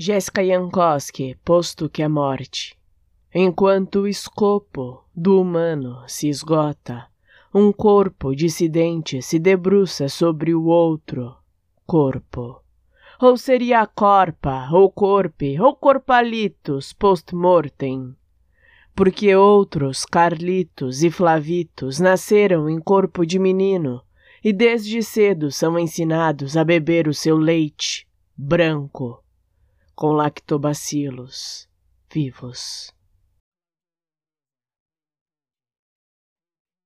Jéssica Jankowski, posto que a morte. Enquanto o escopo do humano se esgota, um corpo dissidente se debruça sobre o outro corpo. Ou seria a corpa, ou corpe, ou corpalitos post-mortem. Porque outros Carlitos e Flavitos nasceram em corpo de menino e desde cedo são ensinados a beber o seu leite branco com lactobacilos vivos.